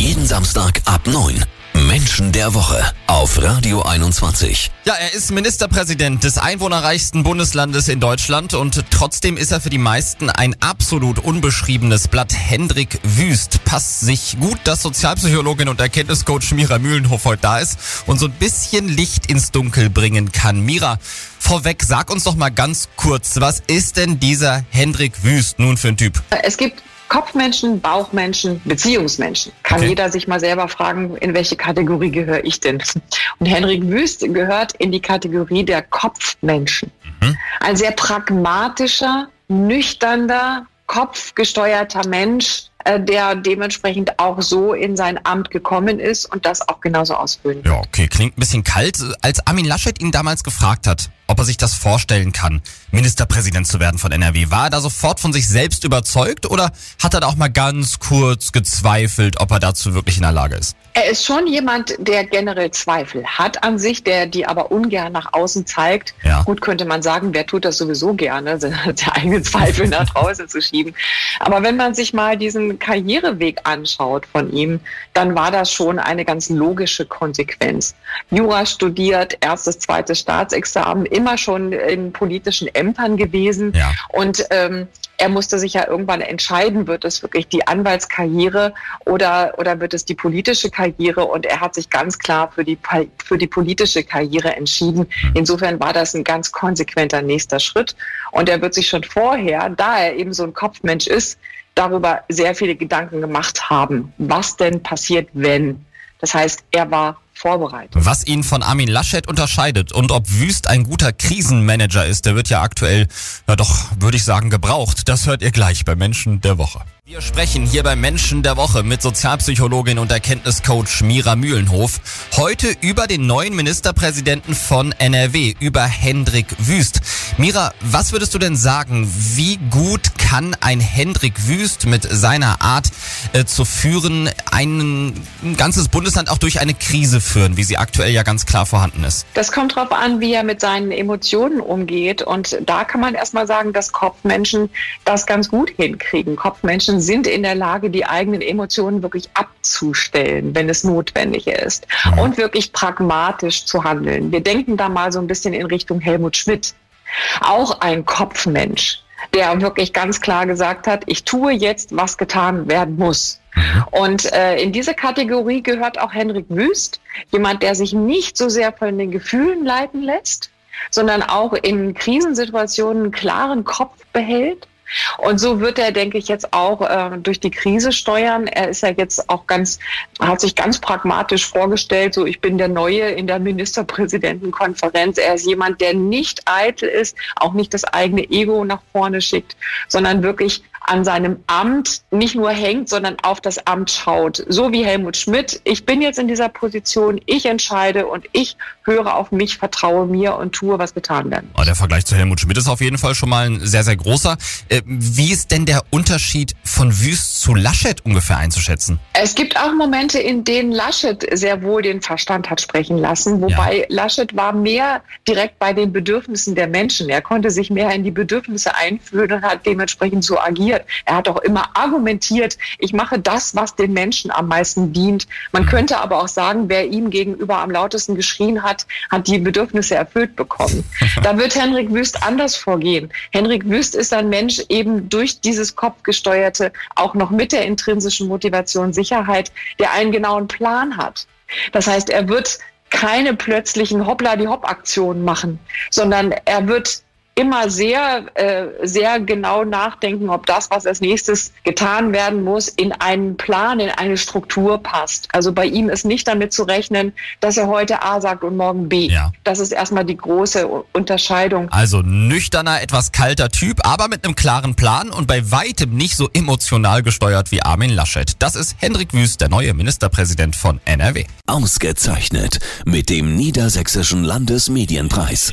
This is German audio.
Jeden Samstag ab 9. Menschen der Woche auf Radio 21. Ja, er ist Ministerpräsident des einwohnerreichsten Bundeslandes in Deutschland und trotzdem ist er für die meisten ein absolut unbeschriebenes Blatt. Hendrik Wüst passt sich gut, dass Sozialpsychologin und Erkenntniscoach Mira Mühlenhof heute da ist und so ein bisschen Licht ins Dunkel bringen kann. Mira, vorweg, sag uns doch mal ganz kurz, was ist denn dieser Hendrik Wüst nun für ein Typ? Es gibt Kopfmenschen, Bauchmenschen, Beziehungsmenschen. Kann Okay. jeder sich mal selber fragen, in welche Kategorie gehöre ich denn? Und Henrik Wüst gehört in die Kategorie der Kopfmenschen. Ein sehr pragmatischer, nüchterner, kopfgesteuerter Mensch, der dementsprechend auch so in sein Amt gekommen ist und das auch genauso ausfüllen. Ja, okay, klingt ein bisschen kalt. Als Armin Laschet ihn damals gefragt hat, ob er sich das vorstellen kann, Ministerpräsident zu werden von NRW, war er da sofort von sich selbst überzeugt oder hat er da auch mal ganz kurz gezweifelt, ob er dazu wirklich in der Lage ist? Er ist schon jemand, der generell Zweifel hat an sich, der die aber ungern nach außen zeigt. Ja. Gut könnte man sagen, wer tut das sowieso gerne, der eigene Zweifel nach draußen zu schieben. Aber wenn man sich mal diesen Karriereweg anschaut von ihm, dann war das schon eine ganz logische Konsequenz. Jura studiert, erstes, zweites Staatsexamen, immer schon in politischen Ämtern gewesen. Ja. Und ähm, er musste sich ja irgendwann entscheiden, wird es wirklich die Anwaltskarriere oder, oder wird es die politische Karriere? Und er hat sich ganz klar für die, für die politische Karriere entschieden. Insofern war das ein ganz konsequenter nächster Schritt. Und er wird sich schon vorher, da er eben so ein Kopfmensch ist, darüber sehr viele Gedanken gemacht haben. Was denn passiert, wenn? Das heißt, er war vorbereitet. Was ihn von Armin Laschet unterscheidet und ob Wüst ein guter Krisenmanager ist, der wird ja aktuell, ja doch, würde ich sagen, gebraucht. Das hört ihr gleich bei Menschen der Woche. Wir sprechen hier bei Menschen der Woche mit Sozialpsychologin und Erkenntniscoach Mira Mühlenhof. Heute über den neuen Ministerpräsidenten von NRW, über Hendrik Wüst. Mira, was würdest du denn sagen? Wie gut kann ein Hendrik Wüst mit seiner Art äh, zu führen ein, ein ganzes Bundesland auch durch eine Krise führen, wie sie aktuell ja ganz klar vorhanden ist? Das kommt darauf an, wie er mit seinen Emotionen umgeht. Und da kann man erstmal sagen, dass Kopfmenschen das ganz gut hinkriegen. Kopfmenschen sind in der Lage, die eigenen Emotionen wirklich abzustellen, wenn es notwendig ist. Und wirklich pragmatisch zu handeln. Wir denken da mal so ein bisschen in Richtung Helmut Schmidt. Auch ein Kopfmensch, der wirklich ganz klar gesagt hat, ich tue jetzt, was getan werden muss. Und äh, in diese Kategorie gehört auch Henrik Wüst, jemand, der sich nicht so sehr von den Gefühlen leiten lässt, sondern auch in Krisensituationen einen klaren Kopf behält. Und so wird er, denke ich, jetzt auch äh, durch die Krise steuern. Er ist ja jetzt auch ganz, hat sich ganz pragmatisch vorgestellt, so ich bin der Neue in der Ministerpräsidentenkonferenz. Er ist jemand, der nicht eitel ist, auch nicht das eigene Ego nach vorne schickt, sondern wirklich an seinem Amt nicht nur hängt, sondern auf das Amt schaut. So wie Helmut Schmidt. Ich bin jetzt in dieser Position, ich entscheide und ich höre auf mich, vertraue mir und tue, was getan werden muss. Oh, der Vergleich zu Helmut Schmidt ist auf jeden Fall schon mal ein sehr, sehr großer. Äh, wie ist denn der Unterschied von Wüst zu Laschet ungefähr einzuschätzen? Es gibt auch Momente, in denen Laschet sehr wohl den Verstand hat sprechen lassen, wobei Laschet war mehr direkt bei den Bedürfnissen der Menschen. Er konnte sich mehr in die Bedürfnisse einfühlen und hat dementsprechend so agiert. Er hat auch immer argumentiert, ich mache das, was den Menschen am meisten dient. Man könnte aber auch sagen, wer ihm gegenüber am lautesten geschrien hat, hat die Bedürfnisse erfüllt bekommen. da wird Henrik Wüst anders vorgehen. Henrik Wüst ist ein Mensch eben durch dieses Kopfgesteuerte, auch noch mit der intrinsischen Motivation Sicherheit, der einen genauen Plan hat. Das heißt, er wird keine plötzlichen Hoppla-die-Hopp-Aktionen machen, sondern er wird immer sehr, äh, sehr genau nachdenken, ob das, was als nächstes getan werden muss, in einen Plan, in eine Struktur passt. Also bei ihm ist nicht damit zu rechnen, dass er heute A sagt und morgen B. Ja. Das ist erstmal die große Unterscheidung. Also nüchterner, etwas kalter Typ, aber mit einem klaren Plan und bei weitem nicht so emotional gesteuert wie Armin Laschet. Das ist Hendrik Wüst, der neue Ministerpräsident von NRW. Ausgezeichnet mit dem Niedersächsischen Landesmedienpreis.